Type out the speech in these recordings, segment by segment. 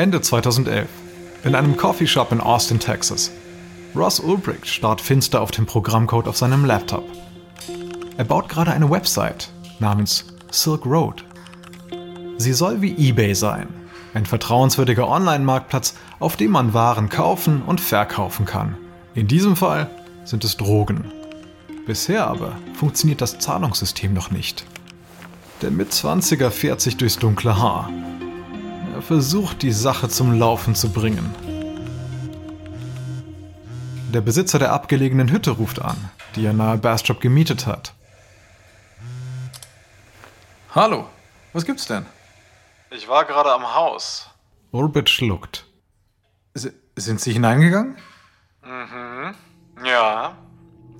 Ende 2011. In einem Coffeeshop in Austin, Texas. Ross Ulbricht starrt finster auf den Programmcode auf seinem Laptop. Er baut gerade eine Website namens Silk Road. Sie soll wie eBay sein, ein vertrauenswürdiger Online-Marktplatz, auf dem man Waren kaufen und verkaufen kann. In diesem Fall sind es Drogen. Bisher aber funktioniert das Zahlungssystem noch nicht. Der Mitzwanziger fährt sich durchs dunkle Haar. Er versucht, die Sache zum Laufen zu bringen. Der Besitzer der abgelegenen Hütte ruft an, die er nahe Bastrop gemietet hat. Hallo, was gibt's denn? Ich war gerade am Haus. Orbit schluckt. S sind Sie hineingegangen? Mhm. Ja.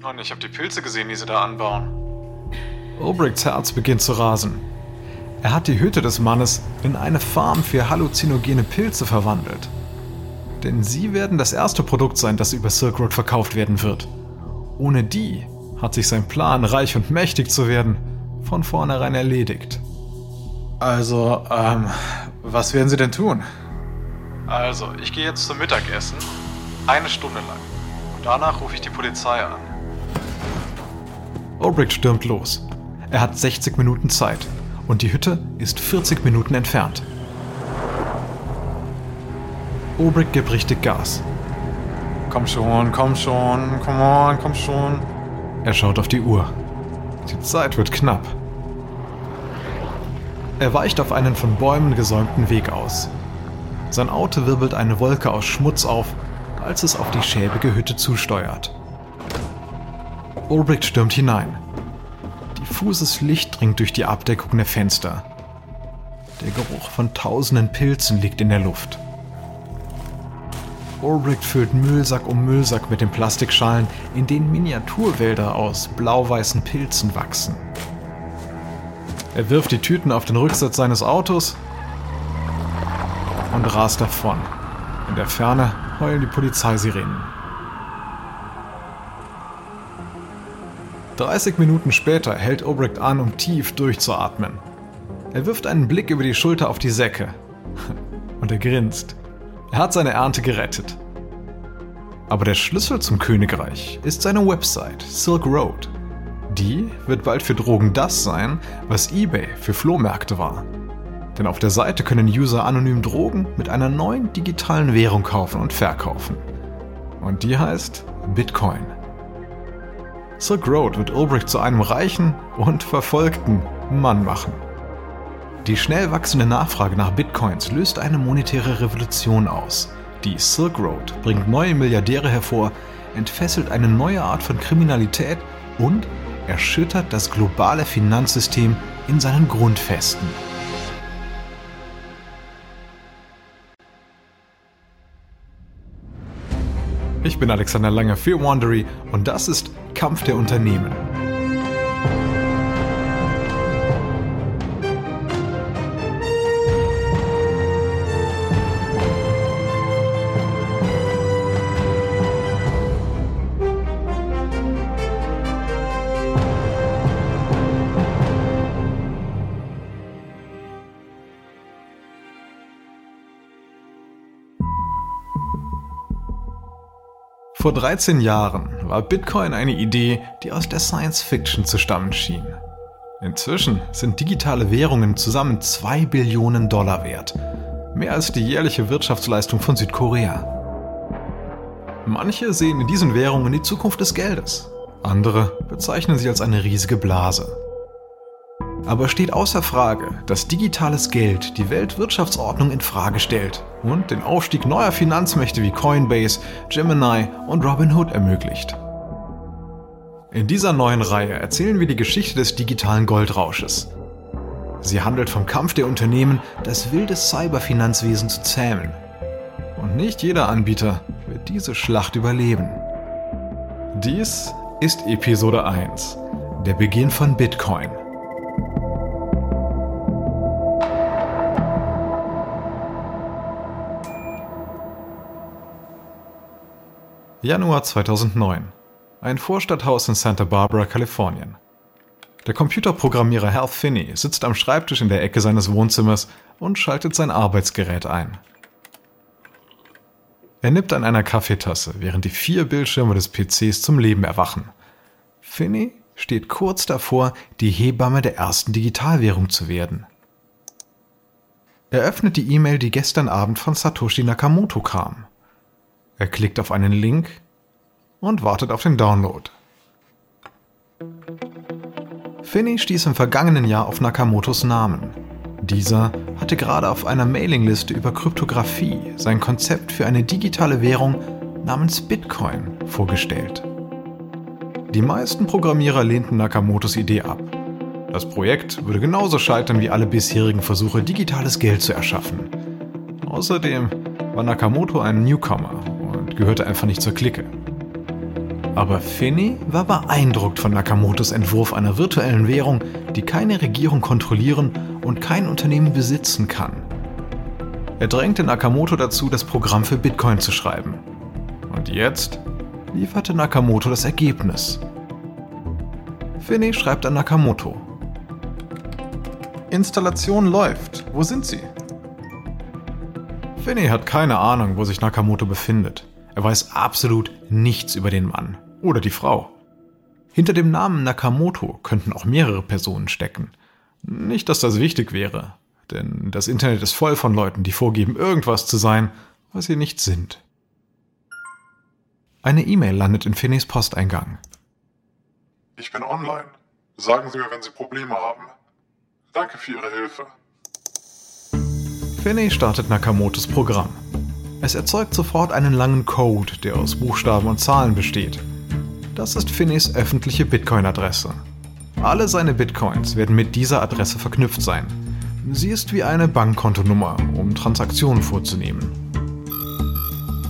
Und ich habe die Pilze gesehen, die Sie da anbauen. Obrichts Herz beginnt zu rasen. Er hat die Hütte des Mannes in eine Farm für halluzinogene Pilze verwandelt. Denn sie werden das erste Produkt sein, das über Silk Road verkauft werden wird. Ohne die hat sich sein Plan, reich und mächtig zu werden, von vornherein erledigt. Also, ähm, was werden Sie denn tun? Also, ich gehe jetzt zum Mittagessen. Eine Stunde lang. Und danach rufe ich die Polizei an. Obricht stürmt los. Er hat 60 Minuten Zeit. Und die Hütte ist 40 Minuten entfernt. Obrick gibt richtig Gas. Komm schon, komm schon, come on, komm schon. Er schaut auf die Uhr. Die Zeit wird knapp. Er weicht auf einen von Bäumen gesäumten Weg aus. Sein Auto wirbelt eine Wolke aus Schmutz auf, als es auf die schäbige Hütte zusteuert. Ulbricht stürmt hinein. Diffuses Licht dringt durch die Abdeckung der Fenster. Der Geruch von tausenden Pilzen liegt in der Luft. Ulbricht füllt Müllsack um Müllsack mit den Plastikschalen, in denen Miniaturwälder aus blau-weißen Pilzen wachsen. Er wirft die Tüten auf den Rücksitz seines Autos und rast davon. In der Ferne heulen die Polizeisirenen. 30 Minuten später hält Obrecht an, um tief durchzuatmen. Er wirft einen Blick über die Schulter auf die Säcke. Und er grinst. Er hat seine Ernte gerettet. Aber der Schlüssel zum Königreich ist seine Website, Silk Road. Die wird bald für Drogen das sein, was eBay für Flohmärkte war. Denn auf der Seite können User anonym Drogen mit einer neuen digitalen Währung kaufen und verkaufen. Und die heißt Bitcoin. Silk Road wird Ulbricht zu einem reichen und verfolgten Mann machen. Die schnell wachsende Nachfrage nach Bitcoins löst eine monetäre Revolution aus. Die Silk Road bringt neue Milliardäre hervor, entfesselt eine neue Art von Kriminalität und erschüttert das globale Finanzsystem in seinen Grundfesten. Ich bin Alexander Lange für Wandery und das ist Kampf der Unternehmen. Vor 13 Jahren war Bitcoin eine Idee, die aus der Science Fiction zu stammen schien. Inzwischen sind digitale Währungen zusammen 2 Billionen Dollar wert. Mehr als die jährliche Wirtschaftsleistung von Südkorea. Manche sehen in diesen Währungen die Zukunft des Geldes. Andere bezeichnen sie als eine riesige Blase. Aber steht außer Frage, dass digitales Geld die Weltwirtschaftsordnung in Frage stellt und den Aufstieg neuer Finanzmächte wie Coinbase, Gemini und Robinhood ermöglicht. In dieser neuen Reihe erzählen wir die Geschichte des digitalen Goldrausches. Sie handelt vom Kampf der Unternehmen, das wilde Cyberfinanzwesen zu zähmen. Und nicht jeder Anbieter wird diese Schlacht überleben. Dies ist Episode 1, der Beginn von Bitcoin. Januar 2009. Ein Vorstadthaus in Santa Barbara, Kalifornien. Der Computerprogrammierer Hal Finney sitzt am Schreibtisch in der Ecke seines Wohnzimmers und schaltet sein Arbeitsgerät ein. Er nippt an einer Kaffeetasse, während die vier Bildschirme des PCs zum Leben erwachen. Finney steht kurz davor, die Hebamme der ersten Digitalwährung zu werden. Er öffnet die E-Mail, die gestern Abend von Satoshi Nakamoto kam. Er klickt auf einen Link und wartet auf den Download. Finney stieß im vergangenen Jahr auf Nakamotos Namen. Dieser hatte gerade auf einer Mailingliste über Kryptographie sein Konzept für eine digitale Währung namens Bitcoin vorgestellt. Die meisten Programmierer lehnten Nakamotos Idee ab. Das Projekt würde genauso scheitern wie alle bisherigen Versuche, digitales Geld zu erschaffen. Außerdem war Nakamoto ein Newcomer gehörte einfach nicht zur Clique. Aber Finney war beeindruckt von Nakamotos Entwurf einer virtuellen Währung, die keine Regierung kontrollieren und kein Unternehmen besitzen kann. Er drängte Nakamoto dazu, das Programm für Bitcoin zu schreiben. Und jetzt lieferte Nakamoto das Ergebnis. Finney schreibt an Nakamoto. Installation läuft. Wo sind Sie? Finney hat keine Ahnung, wo sich Nakamoto befindet. Er weiß absolut nichts über den Mann oder die Frau. Hinter dem Namen Nakamoto könnten auch mehrere Personen stecken. Nicht, dass das wichtig wäre, denn das Internet ist voll von Leuten, die vorgeben, irgendwas zu sein, was sie nicht sind. Eine E-Mail landet in Finneys Posteingang. Ich bin online. Sagen Sie mir, wenn Sie Probleme haben. Danke für Ihre Hilfe. Finney startet Nakamotos Programm. Es erzeugt sofort einen langen Code, der aus Buchstaben und Zahlen besteht. Das ist Finneys öffentliche Bitcoin-Adresse. Alle seine Bitcoins werden mit dieser Adresse verknüpft sein. Sie ist wie eine Bankkontonummer, um Transaktionen vorzunehmen.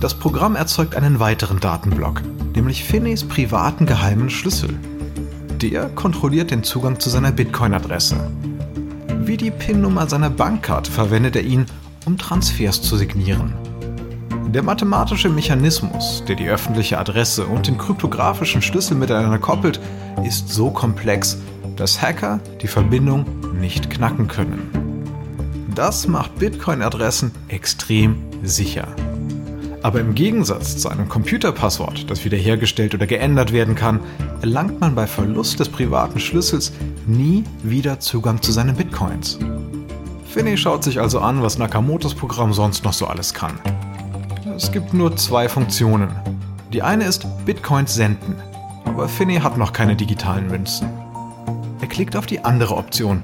Das Programm erzeugt einen weiteren Datenblock, nämlich Finneys privaten geheimen Schlüssel. Der kontrolliert den Zugang zu seiner Bitcoin-Adresse. Wie die PIN-Nummer seiner Bankkarte verwendet er ihn, um Transfers zu signieren. Der mathematische Mechanismus, der die öffentliche Adresse und den kryptografischen Schlüssel miteinander koppelt, ist so komplex, dass Hacker die Verbindung nicht knacken können. Das macht Bitcoin-Adressen extrem sicher. Aber im Gegensatz zu einem Computerpasswort, das wiederhergestellt oder geändert werden kann, erlangt man bei Verlust des privaten Schlüssels nie wieder Zugang zu seinen Bitcoins. Finney schaut sich also an, was Nakamotos Programm sonst noch so alles kann. Es gibt nur zwei Funktionen. Die eine ist Bitcoins senden, aber Finney hat noch keine digitalen Münzen. Er klickt auf die andere Option.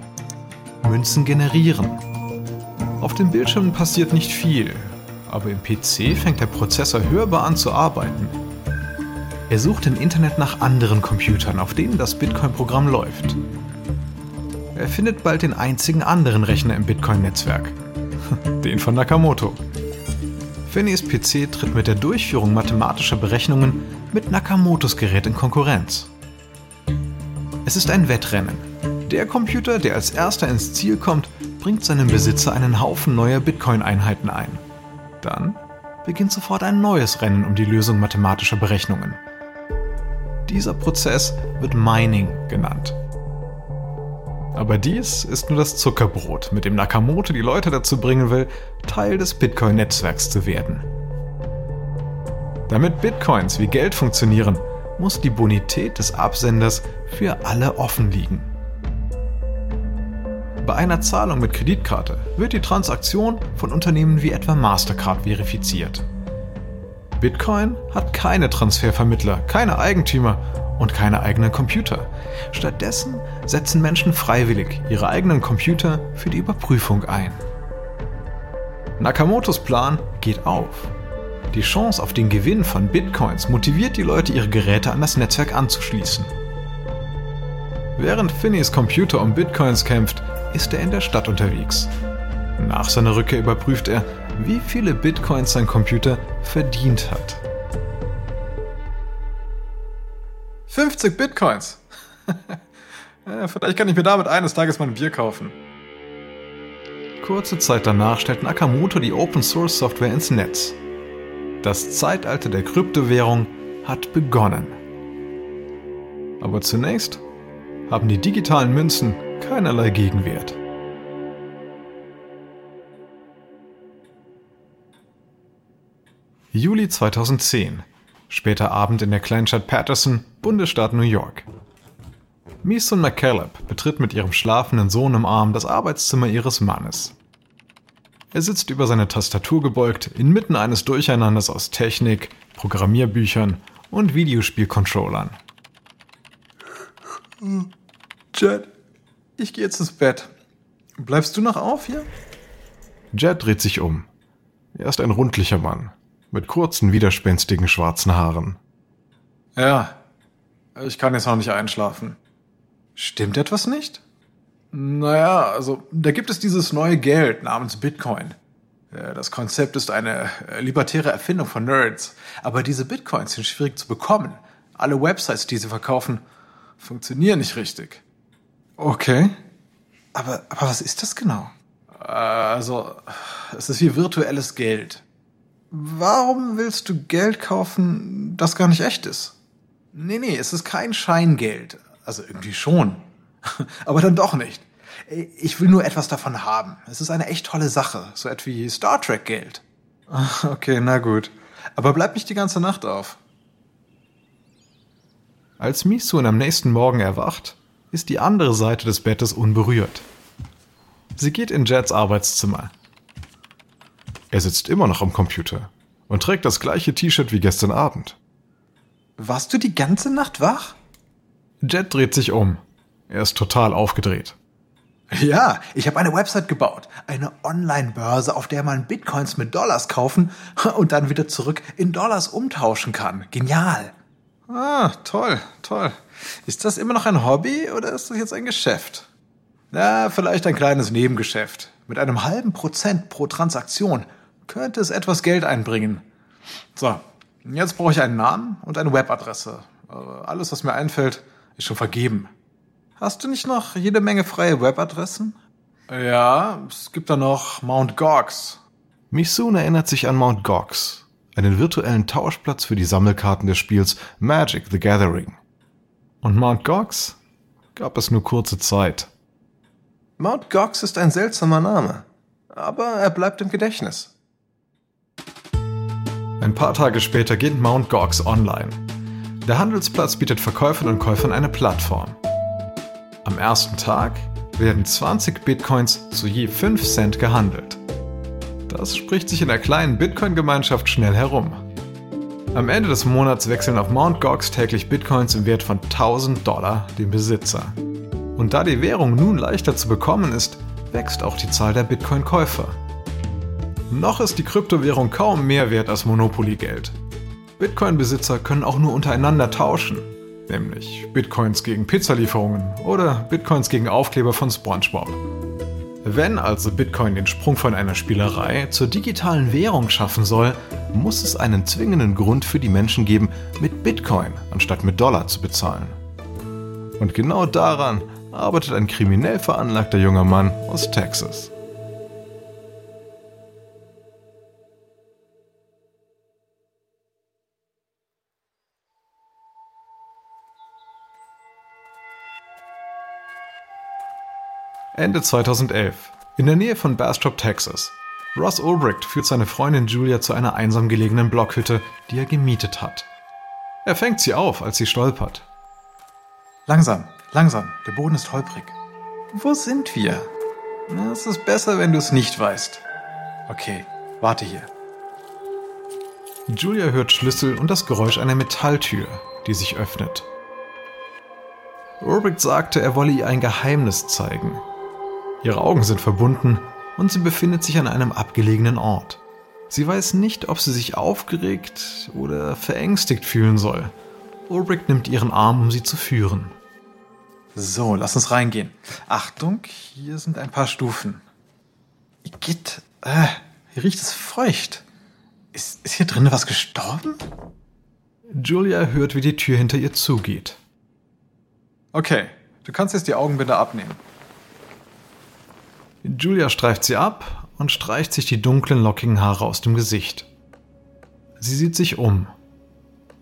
Münzen generieren. Auf den Bildschirmen passiert nicht viel, aber im PC fängt der Prozessor hörbar an zu arbeiten. Er sucht im Internet nach anderen Computern, auf denen das Bitcoin-Programm läuft. Er findet bald den einzigen anderen Rechner im Bitcoin-Netzwerk. Den von Nakamoto. Finneys PC tritt mit der Durchführung mathematischer Berechnungen mit Nakamotos Gerät in Konkurrenz. Es ist ein Wettrennen. Der Computer, der als erster ins Ziel kommt, bringt seinem Besitzer einen Haufen neuer Bitcoin-Einheiten ein. Dann beginnt sofort ein neues Rennen um die Lösung mathematischer Berechnungen. Dieser Prozess wird Mining genannt. Aber dies ist nur das Zuckerbrot, mit dem Nakamoto die Leute dazu bringen will, Teil des Bitcoin-Netzwerks zu werden. Damit Bitcoins wie Geld funktionieren, muss die Bonität des Absenders für alle offen liegen. Bei einer Zahlung mit Kreditkarte wird die Transaktion von Unternehmen wie etwa Mastercard verifiziert. Bitcoin hat keine Transfervermittler, keine Eigentümer und keine eigenen Computer. Stattdessen setzen Menschen freiwillig ihre eigenen Computer für die Überprüfung ein. Nakamotos Plan geht auf. Die Chance auf den Gewinn von Bitcoins motiviert die Leute, ihre Geräte an das Netzwerk anzuschließen. Während Finneys Computer um Bitcoins kämpft, ist er in der Stadt unterwegs. Nach seiner Rückkehr überprüft er, wie viele Bitcoins sein Computer verdient hat. 50 Bitcoins! Vielleicht kann ich mir damit eines Tages mal ein Bier kaufen. Kurze Zeit danach stellt Nakamoto die Open Source Software ins Netz. Das Zeitalter der Kryptowährung hat begonnen. Aber zunächst haben die digitalen Münzen keinerlei Gegenwert. Juli 2010. Später Abend in der Kleinstadt Patterson, Bundesstaat New York. Misun McCaleb betritt mit ihrem schlafenden Sohn im Arm das Arbeitszimmer ihres Mannes. Er sitzt über seine Tastatur gebeugt, inmitten eines Durcheinanders aus Technik, Programmierbüchern und Videospielcontrollern. Jet, ich gehe jetzt ins Bett. Bleibst du noch auf hier? Jet dreht sich um. Er ist ein rundlicher Mann mit kurzen, widerspenstigen schwarzen Haaren. Ja, ich kann jetzt noch nicht einschlafen. Stimmt etwas nicht? Naja, also da gibt es dieses neue Geld namens Bitcoin. Das Konzept ist eine äh, libertäre Erfindung von Nerds, aber diese Bitcoins sind schwierig zu bekommen. Alle Websites, die sie verkaufen, funktionieren nicht richtig. Okay. Aber, aber was ist das genau? Äh, also, es ist wie virtuelles Geld. Warum willst du Geld kaufen, das gar nicht echt ist? Nee, nee, es ist kein Scheingeld. Also irgendwie schon. Aber dann doch nicht. Ich will nur etwas davon haben. Es ist eine echt tolle Sache. So etwas wie Star Trek Geld. Okay, na gut. Aber bleib nicht die ganze Nacht auf. Als Misun am nächsten Morgen erwacht, ist die andere Seite des Bettes unberührt. Sie geht in Jets Arbeitszimmer. Er sitzt immer noch am Computer und trägt das gleiche T-Shirt wie gestern Abend. Warst du die ganze Nacht wach? Jet dreht sich um. Er ist total aufgedreht. Ja, ich habe eine Website gebaut. Eine Online-Börse, auf der man Bitcoins mit Dollars kaufen und dann wieder zurück in Dollars umtauschen kann. Genial. Ah, toll, toll. Ist das immer noch ein Hobby oder ist das jetzt ein Geschäft? Na, vielleicht ein kleines Nebengeschäft. Mit einem halben Prozent pro Transaktion könnte es etwas Geld einbringen. So, jetzt brauche ich einen Namen und eine Webadresse. Alles, was mir einfällt, ist schon vergeben. Hast du nicht noch jede Menge freie Webadressen? Ja, es gibt da noch Mount Gox. Misun erinnert sich an Mount Gox, einen virtuellen Tauschplatz für die Sammelkarten des Spiels Magic the Gathering. Und Mount Gox gab es nur kurze Zeit. Mount Gox ist ein seltsamer Name, aber er bleibt im Gedächtnis. Ein paar Tage später geht Mount Gox online. Der Handelsplatz bietet Verkäufern und Käufern eine Plattform. Am ersten Tag werden 20 Bitcoins zu je 5 Cent gehandelt. Das spricht sich in der kleinen Bitcoin-Gemeinschaft schnell herum. Am Ende des Monats wechseln auf Mount Gox täglich Bitcoins im Wert von 1000 Dollar den Besitzer. Und da die Währung nun leichter zu bekommen ist, wächst auch die Zahl der Bitcoin-Käufer. Noch ist die Kryptowährung kaum mehr wert als Monopoly-Geld. Bitcoin-Besitzer können auch nur untereinander tauschen, nämlich Bitcoins gegen Pizzalieferungen oder Bitcoins gegen Aufkleber von SpongeBob. Wenn also Bitcoin den Sprung von einer Spielerei zur digitalen Währung schaffen soll, muss es einen zwingenden Grund für die Menschen geben, mit Bitcoin anstatt mit Dollar zu bezahlen. Und genau daran arbeitet ein kriminell veranlagter junger Mann aus Texas. Ende 2011. In der Nähe von Bastrop, Texas. Ross Ulbricht führt seine Freundin Julia zu einer einsam gelegenen Blockhütte, die er gemietet hat. Er fängt sie auf, als sie stolpert. Langsam, langsam, der Boden ist holprig. Wo sind wir? Es ist besser, wenn du es nicht weißt. Okay, warte hier. Julia hört Schlüssel und das Geräusch einer Metalltür, die sich öffnet. Ulbricht sagte, er wolle ihr ein Geheimnis zeigen, Ihre Augen sind verbunden und sie befindet sich an einem abgelegenen Ort. Sie weiß nicht, ob sie sich aufgeregt oder verängstigt fühlen soll. Ulrich nimmt ihren Arm, um sie zu führen. So, lass uns reingehen. Achtung, hier sind ein paar Stufen. Igitt, äh, hier riecht es feucht. Ist, ist hier drinnen was gestorben? Julia hört, wie die Tür hinter ihr zugeht. Okay, du kannst jetzt die Augenbinde abnehmen. Julia streift sie ab und streicht sich die dunklen, lockigen Haare aus dem Gesicht. Sie sieht sich um.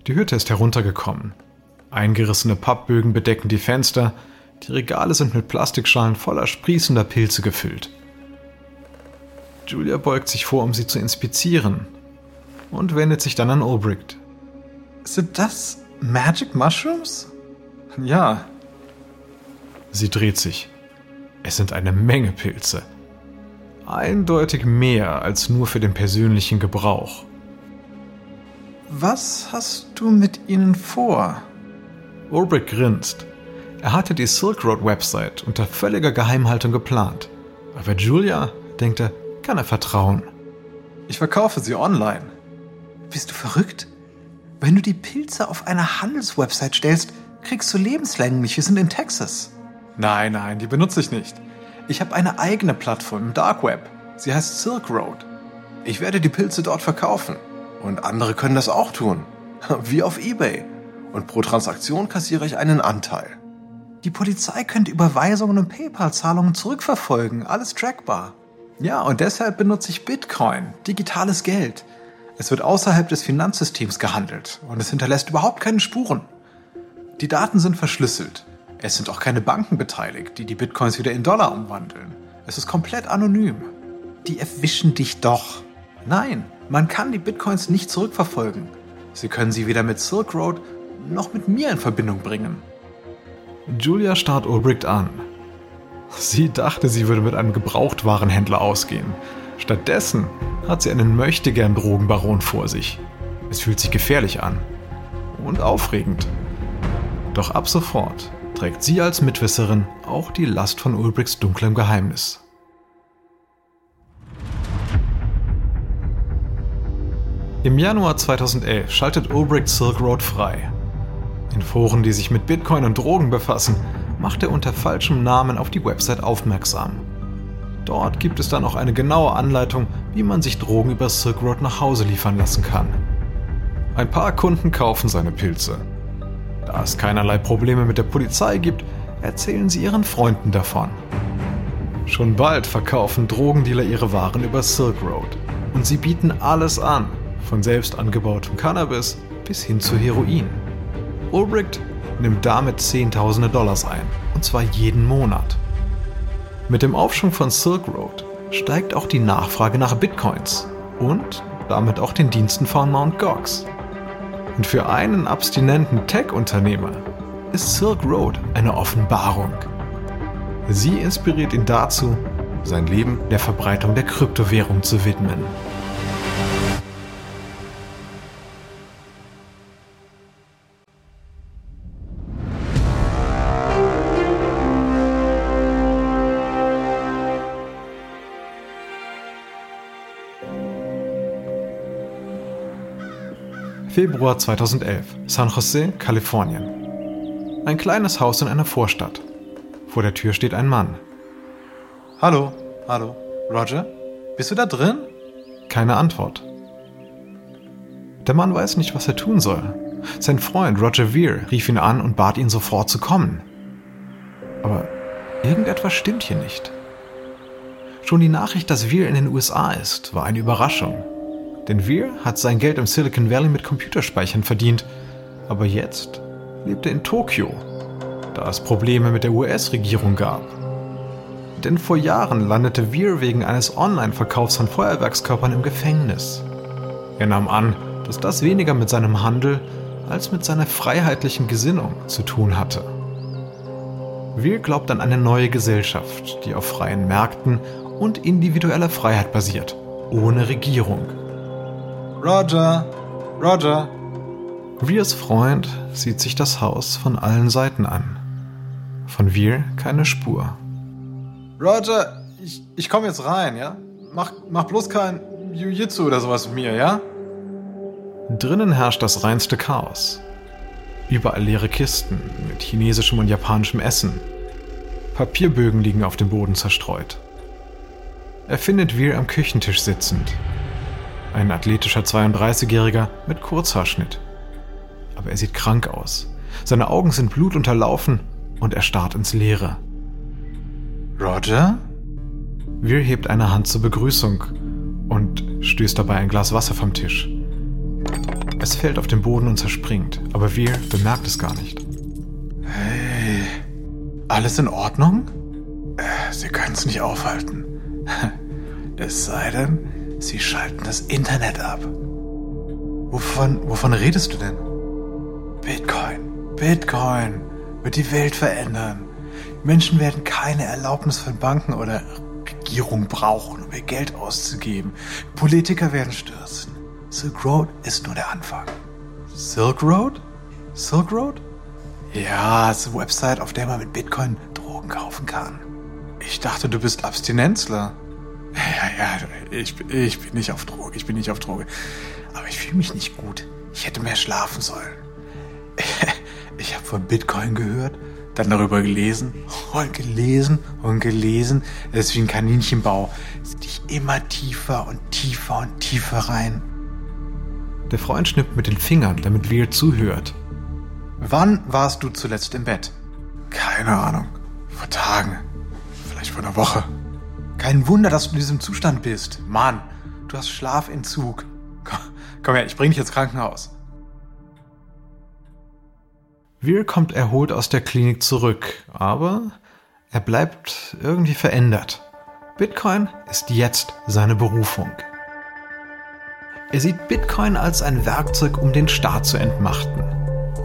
Die Hütte ist heruntergekommen. Eingerissene Pappbögen bedecken die Fenster, die Regale sind mit Plastikschalen voller sprießender Pilze gefüllt. Julia beugt sich vor, um sie zu inspizieren. und wendet sich dann an Ulbricht. Sind das Magic Mushrooms? Ja. Sie dreht sich. Es sind eine Menge Pilze. Eindeutig mehr als nur für den persönlichen Gebrauch. Was hast du mit ihnen vor? Ulbricht grinst. Er hatte die Silk Road Website unter völliger Geheimhaltung geplant. Aber Julia, denkt er, kann er vertrauen. Ich verkaufe sie online. Bist du verrückt? Wenn du die Pilze auf eine Handelswebsite stellst, kriegst du lebenslänglich. Wir sind in Texas. Nein, nein, die benutze ich nicht. Ich habe eine eigene Plattform im Dark Web. Sie heißt Silk Road. Ich werde die Pilze dort verkaufen. Und andere können das auch tun. Wie auf eBay. Und pro Transaktion kassiere ich einen Anteil. Die Polizei könnte Überweisungen und PayPal-Zahlungen zurückverfolgen. Alles trackbar. Ja, und deshalb benutze ich Bitcoin, digitales Geld. Es wird außerhalb des Finanzsystems gehandelt und es hinterlässt überhaupt keine Spuren. Die Daten sind verschlüsselt. Es sind auch keine Banken beteiligt, die die Bitcoins wieder in Dollar umwandeln. Es ist komplett anonym. Die erwischen dich doch. Nein, man kann die Bitcoins nicht zurückverfolgen. Sie können sie weder mit Silk Road noch mit mir in Verbindung bringen. Julia starrt Ulbricht an. Sie dachte, sie würde mit einem Gebrauchtwarenhändler ausgehen. Stattdessen hat sie einen möchtegern Drogenbaron vor sich. Es fühlt sich gefährlich an. Und aufregend. Doch ab sofort trägt sie als Mitwisserin auch die Last von Ulbrichts dunklem Geheimnis. Im Januar 2011 schaltet Ulbricht Silk Road frei. In Foren, die sich mit Bitcoin und Drogen befassen, macht er unter falschem Namen auf die Website aufmerksam. Dort gibt es dann auch eine genaue Anleitung, wie man sich Drogen über Silk Road nach Hause liefern lassen kann. Ein paar Kunden kaufen seine Pilze. Da es keinerlei Probleme mit der Polizei gibt, erzählen sie ihren Freunden davon. Schon bald verkaufen Drogendealer ihre Waren über Silk Road. Und sie bieten alles an, von selbst angebautem Cannabis bis hin zu Heroin. Ulbricht nimmt damit Zehntausende Dollars ein, und zwar jeden Monat. Mit dem Aufschwung von Silk Road steigt auch die Nachfrage nach Bitcoins und damit auch den Diensten von Mt. Gox. Und für einen abstinenten Tech-Unternehmer ist Silk Road eine Offenbarung. Sie inspiriert ihn dazu, sein Leben der Verbreitung der Kryptowährung zu widmen. Februar 2011, San Jose, Kalifornien. Ein kleines Haus in einer Vorstadt. Vor der Tür steht ein Mann. Hallo, hallo, Roger? Bist du da drin? Keine Antwort. Der Mann weiß nicht, was er tun soll. Sein Freund Roger Veer rief ihn an und bat ihn sofort zu kommen. Aber irgendetwas stimmt hier nicht. Schon die Nachricht, dass Veer in den USA ist, war eine Überraschung. Denn Veer hat sein Geld im Silicon Valley mit Computerspeichern verdient. Aber jetzt lebt er in Tokio, da es Probleme mit der US-Regierung gab. Denn vor Jahren landete Veer wegen eines Online-Verkaufs von Feuerwerkskörpern im Gefängnis. Er nahm an, dass das weniger mit seinem Handel als mit seiner freiheitlichen Gesinnung zu tun hatte. Veer glaubt an eine neue Gesellschaft, die auf freien Märkten und individueller Freiheit basiert, ohne Regierung. Roger, Roger. Veers Freund sieht sich das Haus von allen Seiten an. Von Veer keine Spur. Roger, ich, ich komme jetzt rein, ja? Mach, mach bloß kein Jiu-Jitsu oder sowas mit mir, ja? Drinnen herrscht das reinste Chaos. Überall leere Kisten mit chinesischem und japanischem Essen. Papierbögen liegen auf dem Boden zerstreut. Er findet Veer am Küchentisch sitzend, ein athletischer 32-Jähriger mit Kurzhaarschnitt. Aber er sieht krank aus. Seine Augen sind blutunterlaufen und er starrt ins Leere. Roger? Wir hebt eine Hand zur Begrüßung und stößt dabei ein Glas Wasser vom Tisch. Es fällt auf den Boden und zerspringt, aber wir bemerkt es gar nicht. Hey, alles in Ordnung? Äh, Sie können es nicht aufhalten. Es sei denn, Sie schalten das Internet ab. Wovon, wovon redest du denn? Bitcoin. Bitcoin wird die Welt verändern. Menschen werden keine Erlaubnis von Banken oder Regierung brauchen, um ihr Geld auszugeben. Politiker werden stürzen. Silk Road ist nur der Anfang. Silk Road? Silk Road? Ja, es ist eine Website, auf der man mit Bitcoin Drogen kaufen kann. Ich dachte, du bist Abstinenzler. Ja, ja, ich, ich bin nicht auf Droge, ich bin nicht auf Droge. Aber ich fühle mich nicht gut. Ich hätte mehr schlafen sollen. Ich habe von Bitcoin gehört, dann darüber gelesen und gelesen und gelesen. Es ist wie ein Kaninchenbau. Es dich immer tiefer und tiefer und tiefer rein. Der Freund schnippt mit den Fingern, damit Weir zuhört. Wann warst du zuletzt im Bett? Keine Ahnung. Vor Tagen. Vielleicht vor einer Woche. Kein Wunder, dass du in diesem Zustand bist. Mann, du hast Schlafentzug. Komm, komm her, ich bring dich ins Krankenhaus. Weir kommt erholt aus der Klinik zurück, aber er bleibt irgendwie verändert. Bitcoin ist jetzt seine Berufung. Er sieht Bitcoin als ein Werkzeug, um den Staat zu entmachten.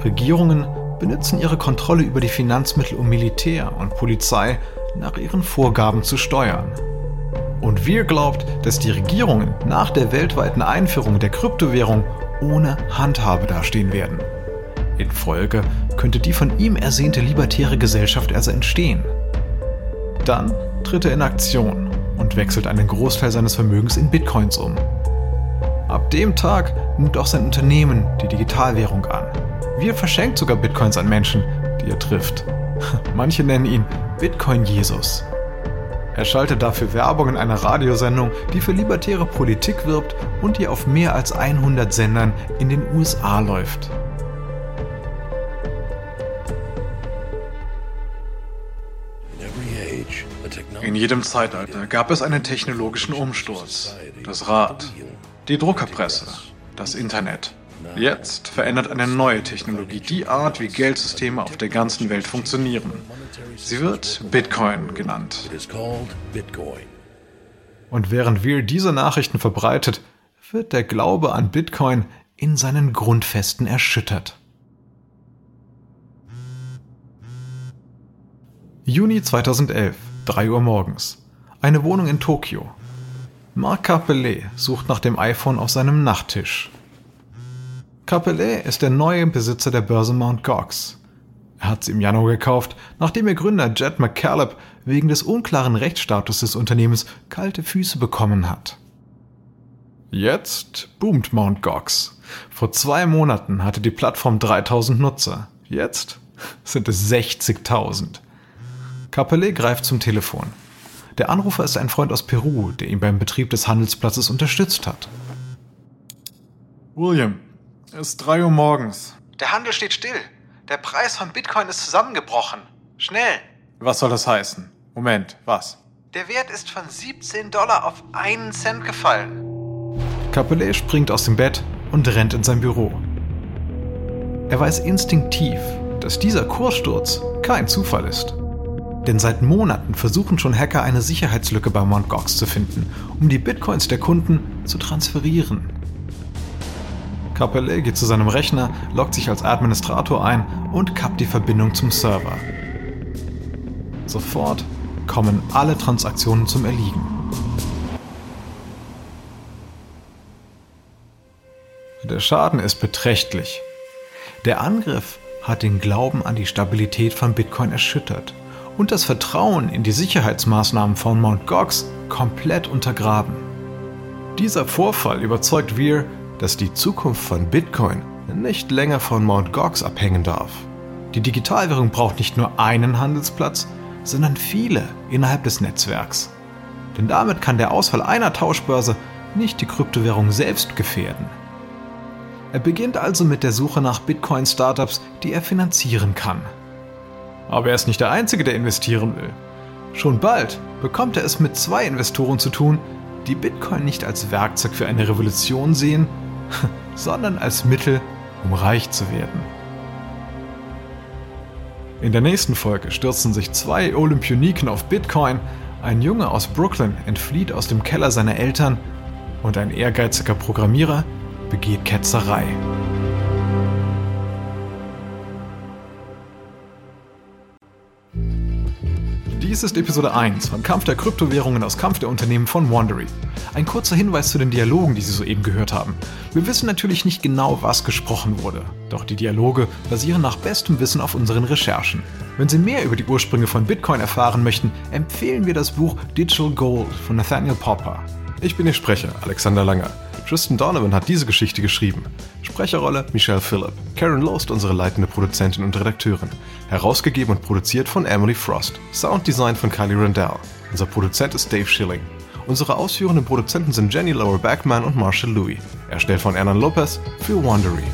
Regierungen benutzen ihre Kontrolle über die Finanzmittel, um Militär und Polizei nach ihren Vorgaben zu steuern. Und wir glaubt, dass die Regierungen nach der weltweiten Einführung der Kryptowährung ohne Handhabe dastehen werden. In Folge könnte die von ihm ersehnte libertäre Gesellschaft also entstehen. Dann tritt er in Aktion und wechselt einen Großteil seines Vermögens in Bitcoins um. Ab dem Tag nimmt auch sein Unternehmen die Digitalwährung an. Wir verschenkt sogar Bitcoins an Menschen, die er trifft. Manche nennen ihn Bitcoin Jesus. Er schaltet dafür Werbung in einer Radiosendung, die für libertäre Politik wirbt und die auf mehr als 100 Sendern in den USA läuft. In jedem Zeitalter gab es einen technologischen Umsturz. Das Rad, die Druckerpresse, das Internet. Jetzt verändert eine neue Technologie die Art, wie Geldsysteme auf der ganzen Welt funktionieren. Sie wird Bitcoin genannt. Und während Weir diese Nachrichten verbreitet, wird der Glaube an Bitcoin in seinen Grundfesten erschüttert. Juni 2011, 3 Uhr morgens. Eine Wohnung in Tokio. Marc Capellet sucht nach dem iPhone auf seinem Nachttisch. Capellet ist der neue Besitzer der Börse Mt. Gox. Er hat sie im Januar gekauft, nachdem ihr Gründer Jed McCaleb wegen des unklaren Rechtsstatus des Unternehmens kalte Füße bekommen hat. Jetzt boomt Mt. Gox. Vor zwei Monaten hatte die Plattform 3000 Nutzer. Jetzt sind es 60.000. Capellet greift zum Telefon. Der Anrufer ist ein Freund aus Peru, der ihn beim Betrieb des Handelsplatzes unterstützt hat. William, es ist 3 Uhr morgens. Der Handel steht still. Der Preis von Bitcoin ist zusammengebrochen. Schnell. Was soll das heißen? Moment, was? Der Wert ist von 17 Dollar auf einen Cent gefallen. Capellet springt aus dem Bett und rennt in sein Büro. Er weiß instinktiv, dass dieser Kurssturz kein Zufall ist. Denn seit Monaten versuchen schon Hacker eine Sicherheitslücke bei Mt. Gox zu finden, um die Bitcoins der Kunden zu transferieren. Capellet geht zu seinem Rechner, loggt sich als Administrator ein und kappt die Verbindung zum Server. Sofort kommen alle Transaktionen zum Erliegen. Der Schaden ist beträchtlich. Der Angriff hat den Glauben an die Stabilität von Bitcoin erschüttert und das Vertrauen in die Sicherheitsmaßnahmen von Mt. Gox komplett untergraben. Dieser Vorfall überzeugt Weir, dass die Zukunft von Bitcoin nicht länger von Mt. Gox abhängen darf. Die Digitalwährung braucht nicht nur einen Handelsplatz, sondern viele innerhalb des Netzwerks. Denn damit kann der Ausfall einer Tauschbörse nicht die Kryptowährung selbst gefährden. Er beginnt also mit der Suche nach Bitcoin-Startups, die er finanzieren kann. Aber er ist nicht der Einzige, der investieren will. Schon bald bekommt er es mit zwei Investoren zu tun, die Bitcoin nicht als Werkzeug für eine Revolution sehen, sondern als Mittel, um reich zu werden. In der nächsten Folge stürzen sich zwei Olympioniken auf Bitcoin, ein Junge aus Brooklyn entflieht aus dem Keller seiner Eltern und ein ehrgeiziger Programmierer begeht Ketzerei. Dies ist Episode 1 von Kampf der Kryptowährungen aus Kampf der Unternehmen von Wandery. Ein kurzer Hinweis zu den Dialogen, die Sie soeben gehört haben. Wir wissen natürlich nicht genau, was gesprochen wurde, doch die Dialoge basieren nach bestem Wissen auf unseren Recherchen. Wenn Sie mehr über die Ursprünge von Bitcoin erfahren möchten, empfehlen wir das Buch Digital Gold von Nathaniel Popper. Ich bin Ihr Sprecher, Alexander Langer. Tristan Donovan hat diese Geschichte geschrieben. Sprecherrolle Michelle Phillip. Karen Lost unsere leitende Produzentin und Redakteurin. Herausgegeben und produziert von Emily Frost. Sounddesign von Kylie Randall. Unser Produzent ist Dave Schilling. Unsere ausführenden Produzenten sind Jenny Laura Backman und Marshall Louis. Erstellt von Ernan Lopez für Wandery.